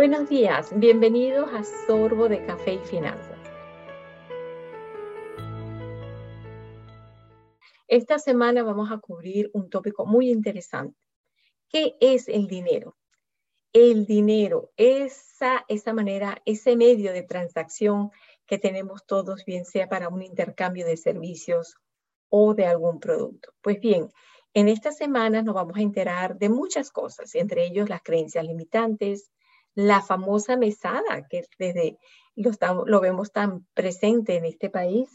Buenos días, bienvenidos a Sorbo de Café y Finanzas. Esta semana vamos a cubrir un tópico muy interesante. ¿Qué es el dinero? El dinero, esa, esa manera, ese medio de transacción que tenemos todos, bien sea para un intercambio de servicios o de algún producto. Pues bien, en esta semana nos vamos a enterar de muchas cosas, entre ellos las creencias limitantes, la famosa mesada, que desde lo, lo vemos tan presente en este país.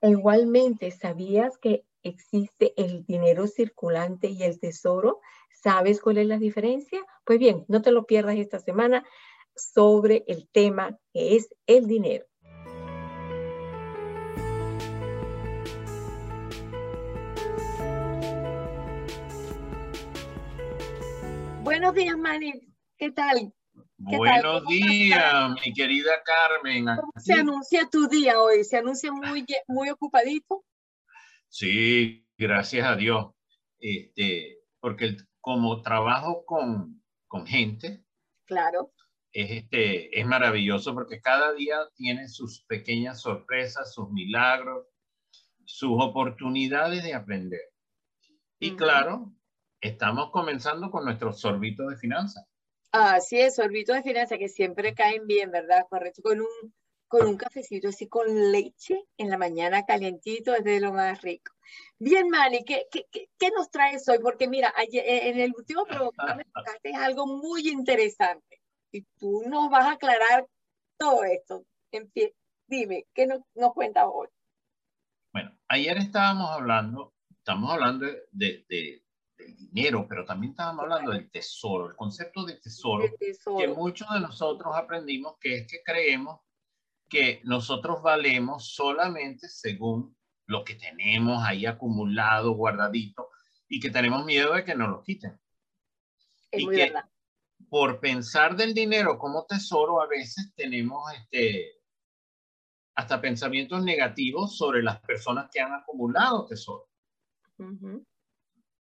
E igualmente, ¿sabías que existe el dinero circulante y el tesoro? ¿Sabes cuál es la diferencia? Pues bien, no te lo pierdas esta semana sobre el tema que es el dinero. Buenos días, Manny. ¿Qué tal? Buenos días, mi querida Carmen. ¿Cómo se anuncia tu día hoy? ¿Se anuncia muy, muy ocupadito? Sí, gracias a Dios. Este, porque como trabajo con, con gente, claro. es, este, es maravilloso porque cada día tiene sus pequeñas sorpresas, sus milagros, sus oportunidades de aprender. Y claro, estamos comenzando con nuestro sorbito de finanzas. Así es, sorbito de finanzas que siempre caen bien, ¿verdad? Correcto, con un, con un cafecito así con leche en la mañana calientito, es de lo más rico. Bien, Manny, ¿qué, qué, qué nos traes hoy? Porque mira, eh, en el último programa me tocaste algo muy interesante y tú nos vas a aclarar todo esto. Dime, ¿qué nos, nos cuentas hoy? Bueno, ayer estábamos hablando, estamos hablando de, de dinero, pero también estábamos hablando del tesoro, el concepto de tesoro, que muchos de nosotros aprendimos que es que creemos que nosotros valemos solamente según lo que tenemos ahí acumulado, guardadito, y que tenemos miedo de que nos lo quiten. y que por pensar del dinero como tesoro, a veces tenemos este, hasta pensamientos negativos sobre las personas que han acumulado tesoro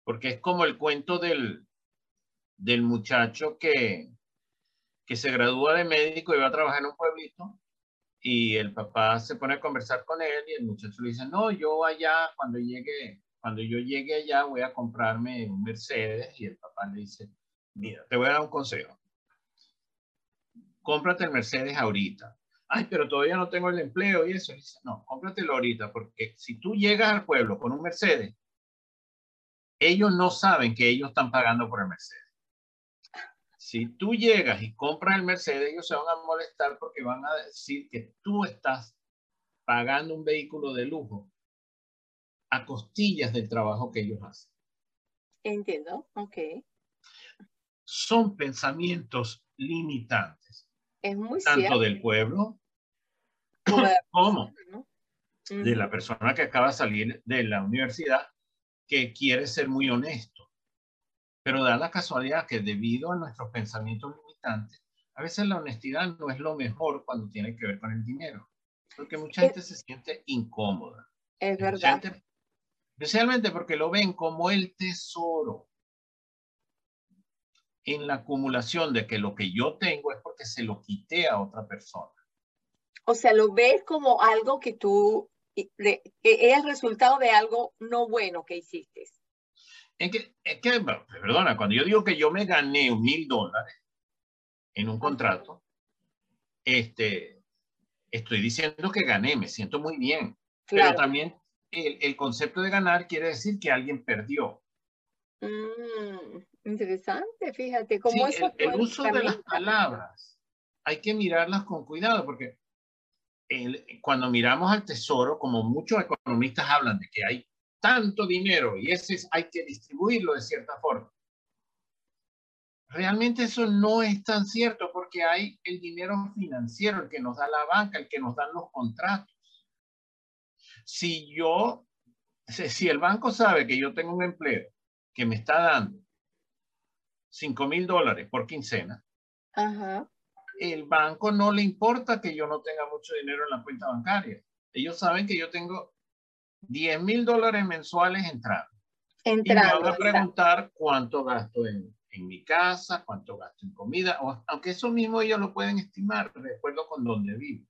porque es como el cuento del, del muchacho que, que se gradúa de médico y va a trabajar en un pueblito y el papá se pone a conversar con él y el muchacho le dice, no, yo allá, cuando llegue, cuando yo llegue allá voy a comprarme un Mercedes y el papá le dice, mira, te voy a dar un consejo. Cómprate el Mercedes ahorita. Ay, pero todavía no tengo el empleo y eso. dice, no, cómpratelo ahorita porque si tú llegas al pueblo con un Mercedes, ellos no saben que ellos están pagando por el Mercedes. Si tú llegas y compras el Mercedes, ellos se van a molestar porque van a decir que tú estás pagando un vehículo de lujo a costillas del trabajo que ellos hacen. Entiendo, ok. Son pensamientos limitantes. Es muy Tanto del pueblo como, de la persona que acaba de salir de la universidad que quiere ser muy honesto. Pero da la casualidad que debido a nuestros pensamientos limitantes, a veces la honestidad no es lo mejor cuando tiene que ver con el dinero, porque mucha gente se siente incómoda. Es verdad. especialmente porque lo ven como el tesoro en la acumulación de que lo que yo tengo es porque se lo quité a otra persona. O sea, lo ves como algo que tú es el resultado de algo no bueno que hiciste. Es que, es que, perdona, cuando yo digo que yo me gané mil dólares en un contrato, este, estoy diciendo que gané, me siento muy bien. Pero también el, el, concepto de ganar quiere decir que alguien perdió. Mm, interesante, fíjate. cómo sí, el uso de las palabras hay que mirarlas con cuidado porque cuando miramos al tesoro, como muchos economistas hablan de que hay tanto dinero y ese hay que distribuirlo de cierta forma. Realmente eso no es tan cierto porque hay el dinero financiero, el que nos da la banca, el que nos dan los contratos. Si yo, si el banco sabe que yo tengo un empleo que me está dando 5 mil dólares por quincena, Ajá el banco no le importa que yo no tenga mucho dinero en la cuenta bancaria. Ellos saben que yo tengo 10 mil dólares mensuales entrando. Entrando. Y me van a preguntar cuánto gasto en, en mi casa, cuánto gasto en comida, o, aunque eso mismo ellos lo pueden estimar de acuerdo con donde vivo.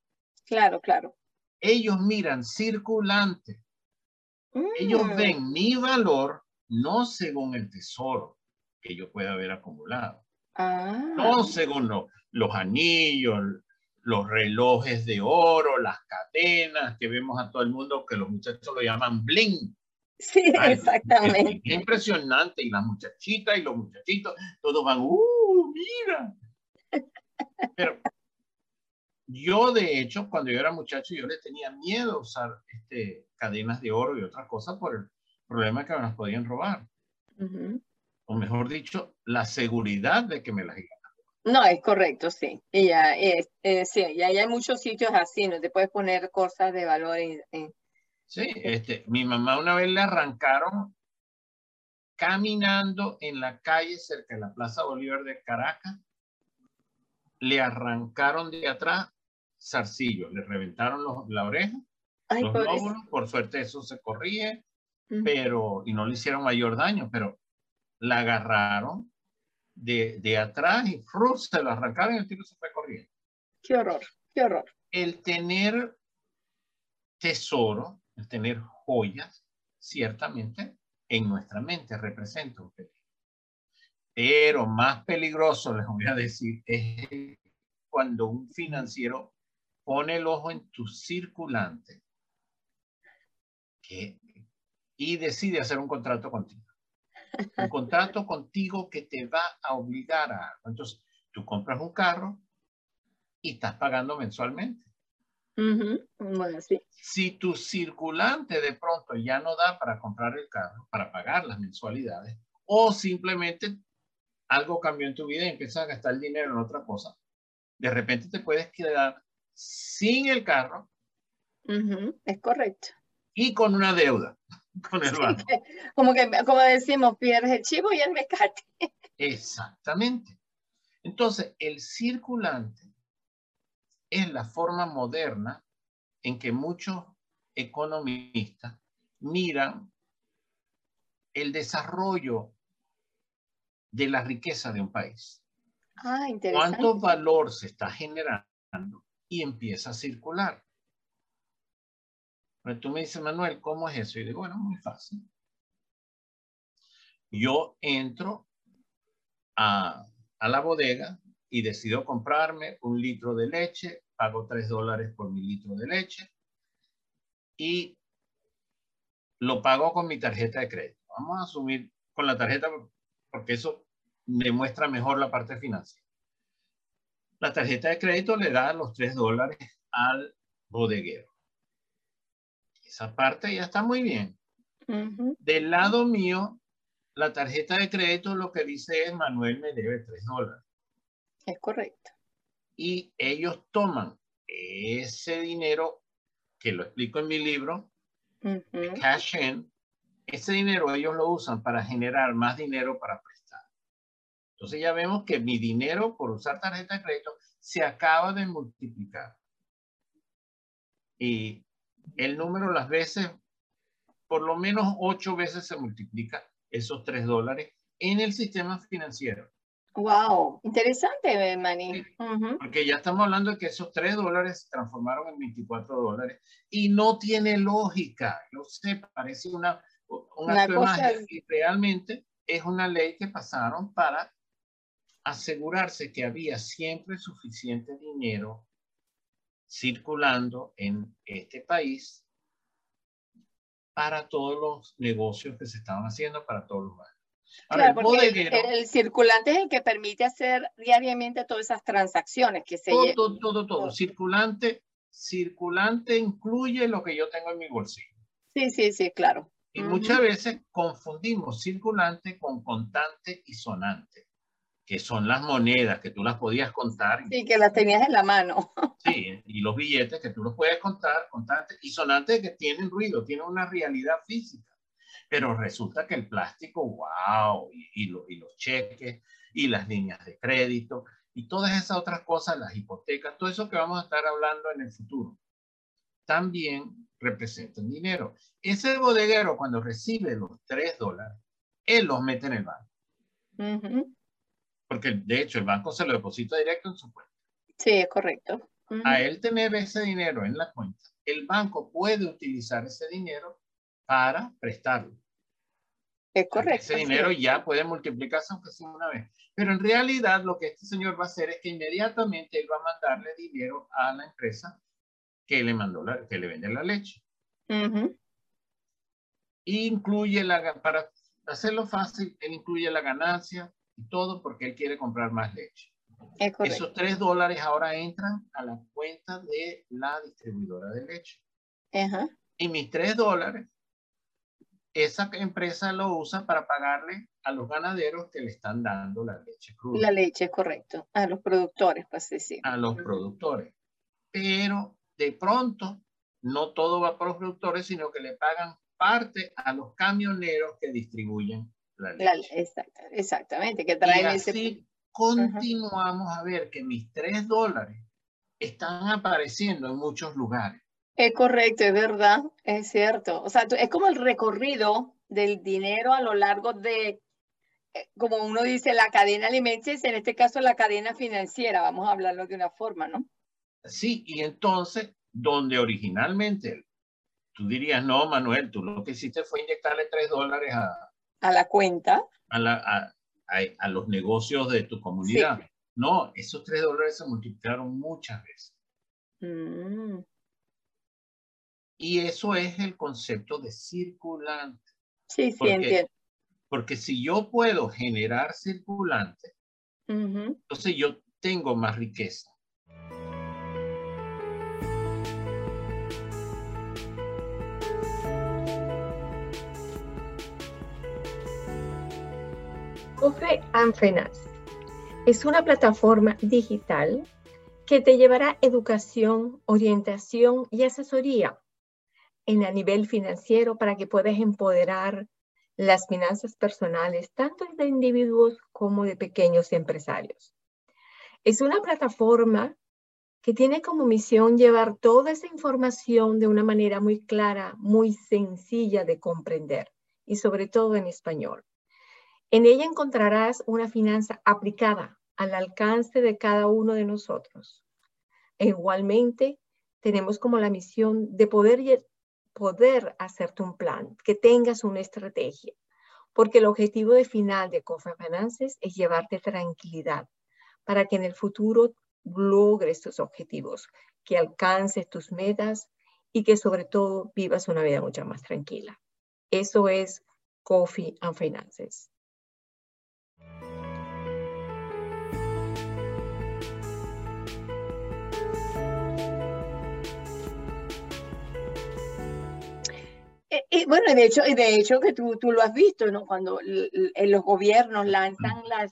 Claro, claro. Ellos miran circulante. Ellos Mm, ven mi valor no según el tesoro que yo pueda haber acumulado, Ah, no según lo- los anillos, los relojes de oro, las cadenas que vemos a todo el mundo que los muchachos lo llaman bling. sí, Ay, exactamente. Es impresionante. Y las muchachitas y los muchachitos, todos van, ¡uh, mira! Pero yo, de hecho, cuando yo era muchacho, yo le tenía miedo a usar este, cadenas de oro y otras cosas por el problema que me las podían robar. Ujú. O mejor dicho, la seguridad de que me las a No, es correcto, sí. Y ya, es, eh, sí, y ahí hay muchos sitios así, ¿no? Te puedes poner cosas de valor en, en- Sí, este, mi mamá una vez le arrancaron caminando en la calle cerca de la Plaza Bolívar de Caracas. Le arrancaron de atrás zarcillos, le reventaron los- la oreja, Ay, los lóbulos. Por suerte eso se corrige, Ujú. pero y no le hicieron mayor daño, pero la agarraron de, de atrás y ¡fru! se lo arrancaron y el tiro se fue corriendo. Qué horror, qué horror. el tener tesoro, el tener joyas, ciertamente en nuestra mente representa un peligro. Pero más peligroso, les voy a decir, es cuando un financiero pone el ojo en tu circulante que- y decide hacer un contrato contigo. Un contrato contigo que te va a obligar a algo. Entonces, tú compras un carro y estás pagando mensualmente. Ujú. Bueno, sí. Si tu circulante de pronto ya no da para comprar el carro, para pagar las mensualidades, o simplemente algo cambió en tu vida y empiezas a gastar el dinero en otra cosa, de repente te puedes quedar sin el carro Ujú, Es correcto. y con una deuda con el Sí, banco. que- como que, como decimos, pierdes el chivo y el mecate. Exactamente. Entonces, el circulante es la forma moderna en que muchos economistas miran el desarrollo de la riqueza de un país. Ah, interesante. Cuánto valor se está generando y empieza a circular. Pero tú me dices, Manuel, ¿cómo es eso? Y digo, bueno, muy fácil. Yo entro a, a la bodega y decido comprarme un litro de leche, pago tres dólares por mi litro de leche y lo pago con mi tarjeta de crédito. Vamos a asumir con la tarjeta porque eso demuestra mejor la parte financiera. La tarjeta de crédito le da los tres dólares al bodeguero. Esa parte ya está muy bien. Ujú. Del lado mío, la tarjeta de crédito lo que dice es Manuel me debe tres dólares. Es correcto. Y ellos toman ese dinero, que lo explico en mi libro, Ujú. cash in, ese dinero ellos lo usan para generar más dinero para prestar. Entonces ya vemos que mi dinero por usar tarjeta de crédito se acaba de multiplicar. Y el número las veces, por lo menos ocho veces se multiplica esos tres dólares en el sistema financiero. Wow, interesante, Manny. Ujú. Porque ya estamos hablando de que esos 3 dólares se transformaron en 24 dólares y no tiene lógica. Yo sé, parece una, un Una de cosa- y realmente es una ley que pasaron para asegurarse que había siempre suficiente dinero circulando en este país para todos los negocios que se estaban haciendo, para todos los bancos. Ahora, Claro, el porque el, bodeguero- el circulante es el que permite hacer diariamente todas esas transacciones que se todo, todo, todo. todo. Circulante, circulante incluye lo que yo tengo en mi bolsillo. Sí, sí, sí, claro. Y Ujú. muchas veces confundimos circulante con contante y sonante, que son las monedas que tú las podías contar. Sí, que las tenías en la mano. Sí, y los billetes que tú los puedes contar, contantes y sonantes que tienen ruido, tienen una realidad física. Pero resulta que el plástico, wow, y, y lo- y los cheques, y las líneas de crédito, y todas esas otras cosas, las hipotecas, todo eso que vamos a estar hablando en el futuro, también representan dinero. Ese bodeguero, cuando recibe los 3 dólares, él los mete en el banco. Ujú. Porque de hecho el banco se lo deposita directo en su cuenta. Sí, es correcto. A él tener ese dinero en la cuenta, el banco puede utilizar ese dinero para prestarlo. Es correcto. Ese dinero ya puede multiplicarse aunque sea una vez. Pero en realidad lo que este señor va a hacer es que inmediatamente él va a mandarle dinero a la empresa que le mandó la, que le vende la leche. Incluye la, para hacerlo fácil, él incluye la ganancia y todo porque él quiere comprar más leche. Esos tres dólares ahora entran a la cuenta de la distribuidora de leche. Y mis tres dólares, esa empresa lo usa para pagarle a los ganaderos que le están dando la leche cruda. La leche, correcto. A los productores, pues decir. A los productores. Pero de pronto, no todo va para los productores, sino que le pagan parte a los camioneros que distribuyen la leche. exactamente, que traen ese continuamos a ver que mis tres dólares están apareciendo en muchos lugares. Es correcto, es verdad, es cierto. O sea, es como el recorrido del dinero a lo largo de, eh, como uno dice, la cadena alimenticia, en este caso la cadena financiera, vamos a hablarlo de una forma, ¿no? Sí, y entonces, donde originalmente tú dirías, no, Manuel, tú lo que hiciste fue inyectarle tres dólares a, a la cuenta. A, la, a, los negocios de tu comunidad. No, esos tres dólares se multiplicaron muchas veces. Mm. Y eso es el concepto de circulante. Sí, sí, entiendo. Porque si yo puedo generar circulante, entonces yo tengo más riqueza. Cofre Anfenas es una plataforma digital que te llevará educación, orientación y asesoría en a nivel financiero para que puedas empoderar las finanzas personales tanto de individuos como de pequeños empresarios. Es una plataforma que tiene como misión llevar toda esa información de una manera muy clara, muy sencilla de comprender y sobre todo en español. En ella encontrarás una finanza aplicada al alcance de cada uno de nosotros. E igualmente, tenemos como la misión de poder, poder hacerte un plan, que tengas una estrategia, porque el objetivo de final de Cofre Finances es llevarte tranquilidad para que en el futuro logres tus objetivos, que alcances tus metas y que sobre todo vivas una vida mucho más tranquila. Eso es Coffee and Finances. Y, bueno, de hecho, de hecho que tú, tú lo has visto, ¿no? Cuando los gobiernos lanzan las,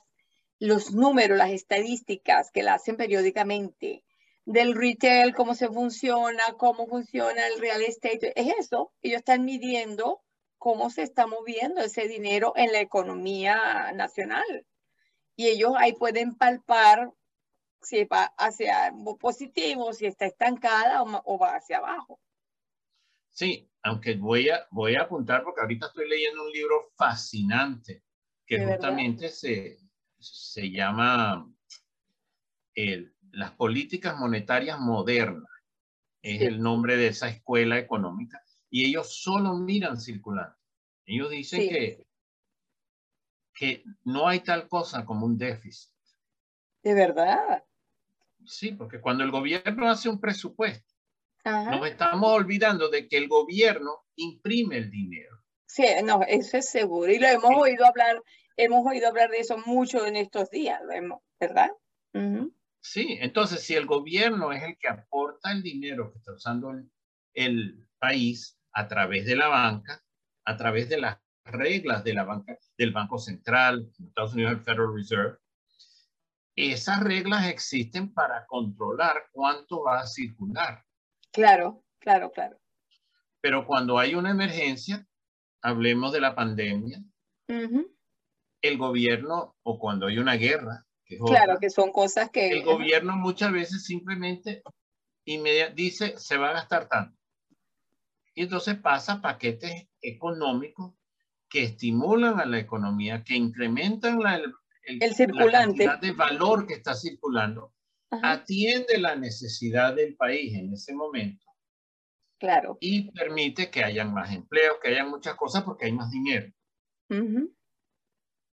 los números, las estadísticas que la hacen periódicamente del retail, cómo se funciona, cómo funciona el real estate, es eso. Ellos están midiendo cómo se está moviendo ese dinero en la economía nacional. Y ellos ahí pueden palpar si va hacia positivo, si está estancada o va hacia abajo. Sí, aunque voy a, voy a apuntar porque ahorita estoy leyendo un libro fascinante que justamente se, se llama Las políticas monetarias modernas. Es el nombre de esa escuela económica. Y ellos solo miran circulante. Ellos dicen que, que no hay tal cosa como un déficit. ¿De verdad? Sí, porque cuando el gobierno hace un presupuesto, nos estamos olvidando de que el gobierno imprime el dinero. Sí, no, eso es seguro. Y lo hemos oído hablar, hemos oído hablar de eso mucho en estos días, ¿verdad? Sí, entonces si el gobierno es el que aporta el dinero que está usando el, país a través de la banca, a través de las reglas de la banca, del Banco Central, en Estados Unidos el Federal Reserve, esas reglas existen para controlar cuánto va a circular. Claro, claro, claro. Pero cuando hay una emergencia, hablemos de la pandemia, el gobierno, o cuando hay una guerra, claro, que son cosas que... El gobierno muchas veces simplemente dice, se va a gastar tanto. Y entonces pasa paquetes económicos que estimulan a la economía, que incrementan el, circulante. La de valor que está circulando atiende la necesidad del país en ese momento. Claro. Y permite que hayan más empleos, que hayan muchas cosas porque hay más dinero.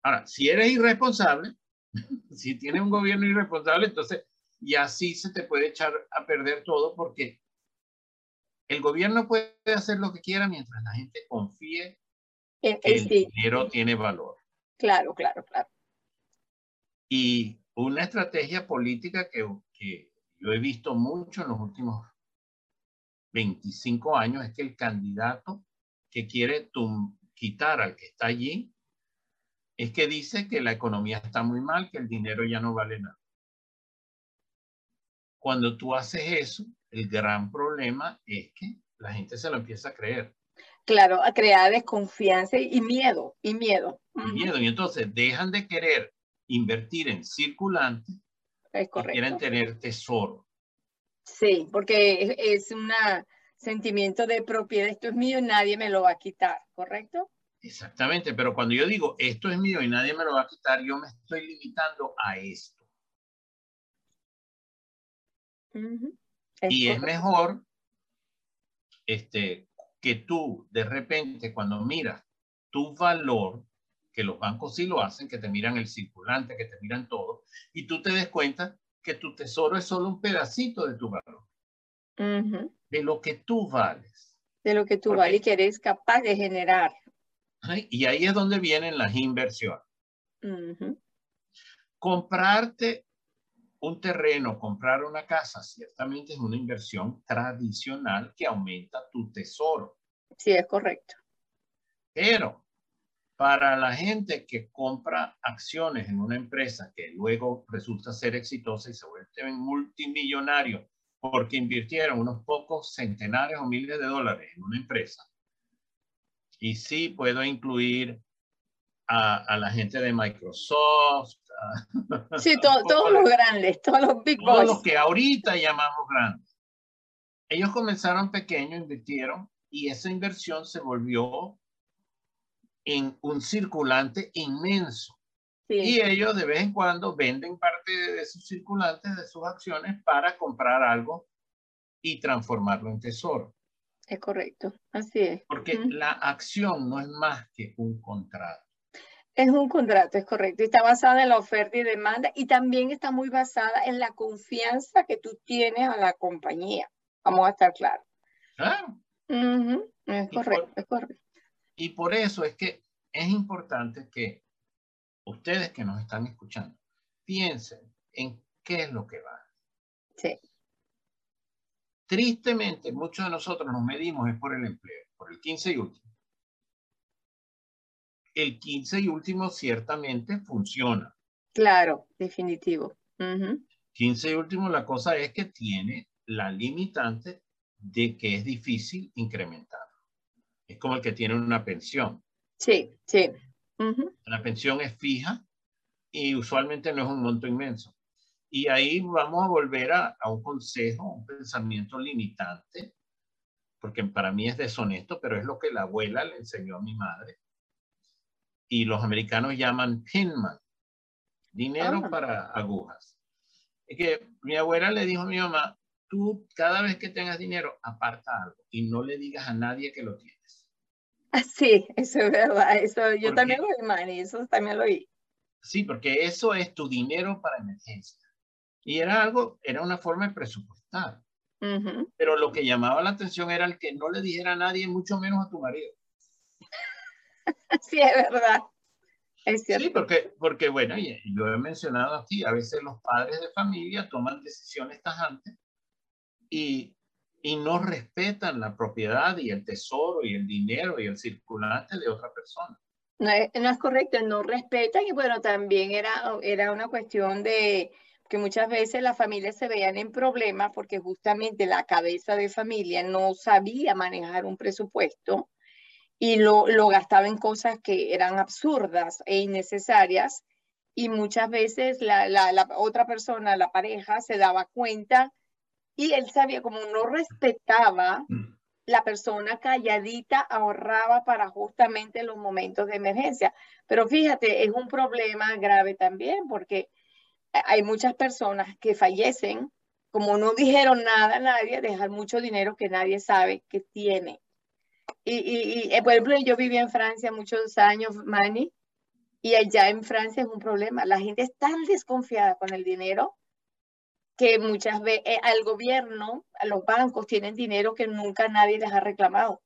Ahora, si eres irresponsable, si tienes un gobierno irresponsable, entonces y así se te puede echar a perder todo porque el gobierno puede hacer lo que quiera mientras la gente confíe que el dinero tiene valor. Claro, claro, claro. Y una estrategia política que, que yo he visto mucho en los últimos 25 años es que el candidato que quiere quitar al que está allí es que dice que la economía está muy mal, que el dinero ya no vale nada. Cuando tú haces eso, el gran problema es que la gente se lo empieza a creer. Claro, a crear desconfianza y miedo, y miedo. Y miedo, y entonces dejan de querer invertir en circulante es correcto. quieren tener tesoro. Sí, porque es, un sentimiento de propiedad, esto es mío y nadie me lo va a quitar, ¿correcto? Exactamente, pero cuando yo digo esto es mío y nadie me lo va a quitar, yo me estoy limitando a esto. y es mejor este, que tú de repente cuando miras tu valor, que los bancos sí lo hacen, que te miran el circulante, que te miran todo, y tú te des cuenta que tu tesoro es solo un pedacito de tu valor, de lo que tú vales. De lo que tú vales y que eres capaz de generar. Y ahí es donde vienen las inversiones. Comprarte un terreno, comprar una casa, ciertamente es una inversión tradicional que aumenta tu tesoro. Sí, es correcto. Pero para la gente que compra acciones en una empresa que luego resulta ser exitosa y se vuelve multimillonario porque invirtieron unos pocos centenares o miles de dólares en una empresa, y sí, puedo incluir a, la gente de Microsoft. sí, todos los grandes, todos los big boys. Todos los que ahorita llamamos grandes. Ellos comenzaron pequeños, invirtieron y esa inversión se volvió en un circulante inmenso. Y ellos de vez en cuando venden parte de sus circulantes, de sus acciones, para comprar algo y transformarlo en tesoro. Es correcto, así es. Porque la acción no es más que un contrato. Es un contrato, es correcto. Está basada en la oferta y demanda y también está muy basada en la confianza que tú tienes a la compañía. Vamos a estar claros. Claro. Es correcto, es correcto. Y por eso es que es importante que ustedes que nos están escuchando piensen en qué es lo que va. Sí. Tristemente, muchos de nosotros nos medimos es por el empleo, por el 15 y último. El 15 y último ciertamente funciona. Claro, definitivo. 15 y último, la cosa es que tiene la limitante de que es difícil incrementar. Es como el que tiene una pensión. Sí, sí. La pensión es fija y usualmente no es un monto inmenso. Y ahí vamos a volver a, un consejo, un pensamiento limitante, porque para mí es deshonesto, pero es lo que la abuela le enseñó a mi madre. Y los americanos llaman pinman, dinero ah. para agujas. Es que mi abuela le dijo a mi mamá, tú cada vez que tengas dinero, aparta algo y no le digas a nadie que lo tienes. Ah, sí, eso es verdad. Eso, yo también lo oí, Manny, eso también lo oí. Sí, porque eso es tu dinero para emergencia. Y era algo, era una forma de presupuestar. Pero lo que llamaba la atención era el que no le dijera a nadie, mucho menos a tu marido. sí, es verdad. Es cierto. Sí, porque, porque bueno, y lo he mencionado aquí, a veces los padres de familia toman decisiones tajantes y, y no respetan la propiedad y el tesoro y el dinero y el circulante de otra persona. No es, no es correcto, no respetan y bueno, también era, era una cuestión de, que muchas veces las familias se veían en problemas porque justamente la cabeza de familia no sabía manejar un presupuesto y lo, lo gastaba en cosas que eran absurdas e innecesarias y muchas veces la, la, la, otra persona, la pareja, se daba cuenta y él sabía como no respetaba la persona calladita ahorraba para justamente los momentos de emergencia. Pero fíjate, es un problema grave también porque hay muchas personas que fallecen, como no dijeron nada a nadie, dejan mucho dinero que nadie sabe que tiene. Y, y, y, por ejemplo, yo viví en Francia muchos años, Manny, y allá en Francia es un problema. La gente es tan desconfiada con el dinero que muchas veces eh, al gobierno, a los bancos tienen dinero que nunca nadie les ha reclamado.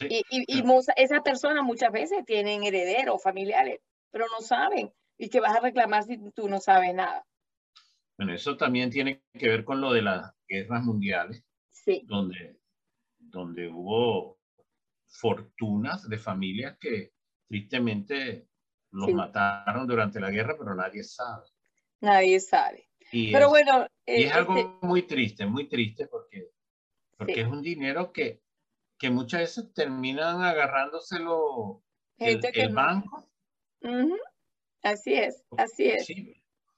y, y, esa persona muchas veces tienen herederos, familiares, pero no saben. ¿Y qué vas a reclamar si tú no sabes nada? Bueno, eso también tiene que ver con lo de las guerras mundiales, sí. donde, donde hubo fortunas de familias que tristemente los mataron durante la guerra, pero nadie sabe. Nadie sabe. Pero bueno. y es eh, algo este muy triste, muy triste porque, porque es un dinero que, que muchas veces terminan agarrándoselo el, el banco. Así es, así es.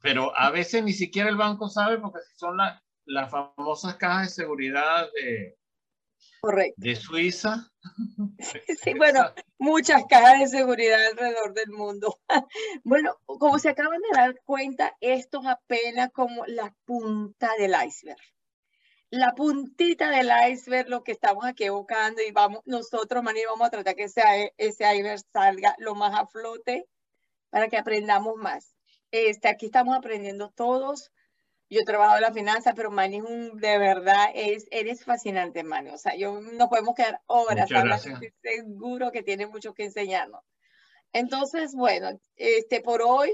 pero a veces ni siquiera el banco sabe porque son las famosas cajas de seguridad de, Correcto. De Suiza. Sí, bueno, muchas cajas de seguridad alrededor del mundo. Bueno, como se acaban de dar cuenta, esto es apenas como la punta del iceberg. La puntita del iceberg, lo que estamos aquí evocando y vamos, nosotros, Mani, vamos a tratar que ese, ese iceberg salga lo más a flote para que aprendamos más. Este, aquí estamos aprendiendo todos yo he trabajado en la finanza, pero Manny es un, de verdad, es, eres fascinante, Manny. O sea, yo no podemos quedar horas hablando, estoy seguro que tiene mucho que enseñarnos. Entonces, bueno, este, por hoy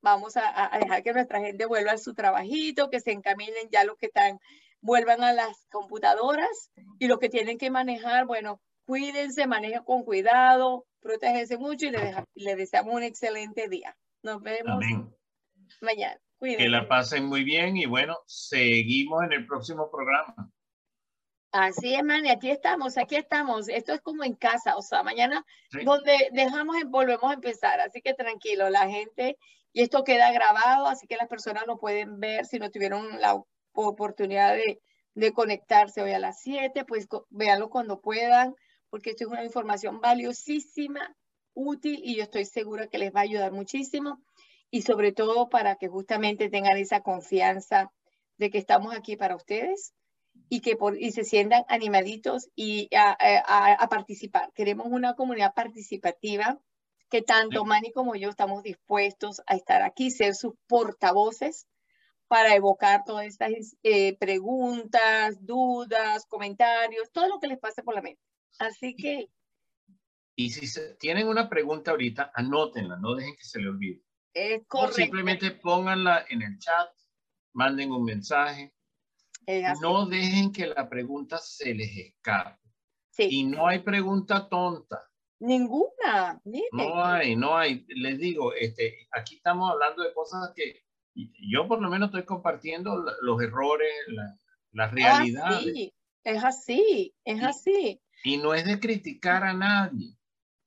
vamos a, a, dejar que nuestra gente vuelva a su trabajito, que se encaminen ya los que están, vuelvan a las computadoras y los que tienen que manejar, bueno, cuídense, manejen con cuidado, protéjense mucho y les, le deseamos un excelente día. Nos vemos mañana. Que la pasen muy bien y bueno, seguimos en el próximo programa. Así es, Manny, aquí estamos, aquí estamos. Esto es como en casa, o sea, mañana donde dejamos, volvemos a empezar. Así que tranquilo, la gente, y esto queda grabado, así que las personas lo pueden ver si no tuvieron la oportunidad de, de conectarse hoy a las 7, pues véanlo cuando puedan, porque esto es una información valiosísima, útil, y yo estoy segura que les va a ayudar muchísimo y sobre todo para que justamente tengan esa confianza de que estamos aquí para ustedes y que por, y se sientan animaditos y a, participar. Queremos una comunidad participativa que tanto Manny como yo estamos dispuestos a estar aquí, ser sus portavoces para evocar todas estas eh, preguntas, dudas, comentarios, todo lo que les pase por la mente. Así que... Y si tienen una pregunta ahorita, anótenla, no dejen que se le olvide. Es correcto. simplemente pónganla en el chat, manden un mensaje. No dejen que la pregunta se les escape. Sí. Y no hay pregunta tonta. Ninguna. No hay, no hay. Les digo, este, aquí estamos hablando de cosas que yo por lo menos estoy compartiendo los errores, la, las realidades. sí. Es así, es así. Y no es de criticar a nadie,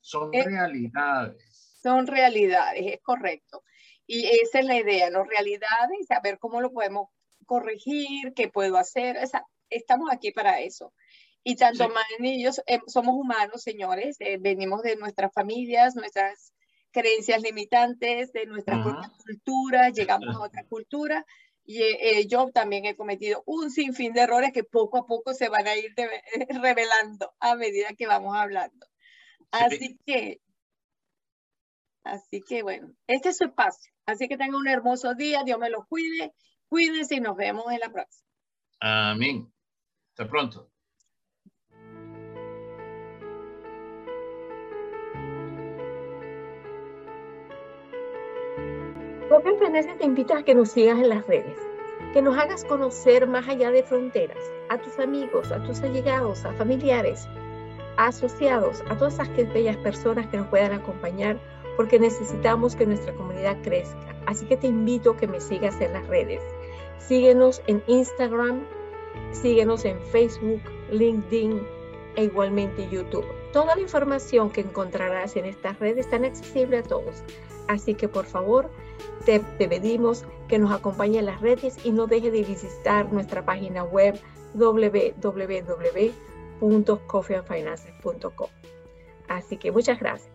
son realidades son realidades, es correcto. Y esa es la idea, ¿no? Realidades y saber cómo lo podemos corregir, qué puedo hacer. estamos aquí para eso. Y tanto sí. y yo eh, somos humanos, señores, eh, venimos de nuestras familias, nuestras creencias limitantes, de nuestra cultura, llegamos a otra cultura. Y eh, yo también he cometido un sinfín de errores que poco a poco se van a ir revelando a medida que vamos hablando. Así que Así que bueno, este es su espacio. Así que tengan un hermoso día, Dios me los cuide, cuídense y nos vemos en la próxima. Amén. Hasta pronto. Coca te invita a que nos sigas en las redes, que nos hagas conocer más allá de fronteras, a tus amigos, a tus allegados, a familiares, a asociados, a todas esas bellas personas que nos puedan acompañar porque necesitamos que nuestra comunidad crezca. Así que te invito a que me sigas en las redes. Síguenos en Instagram, síguenos en Facebook, LinkedIn e igualmente YouTube. Toda la información que encontrarás en estas redes está accesible a todos. Así que por favor, te, te pedimos que nos acompañe en las redes y no deje de visitar nuestra página web www www.coffeeandfinances.com. Así que muchas gracias.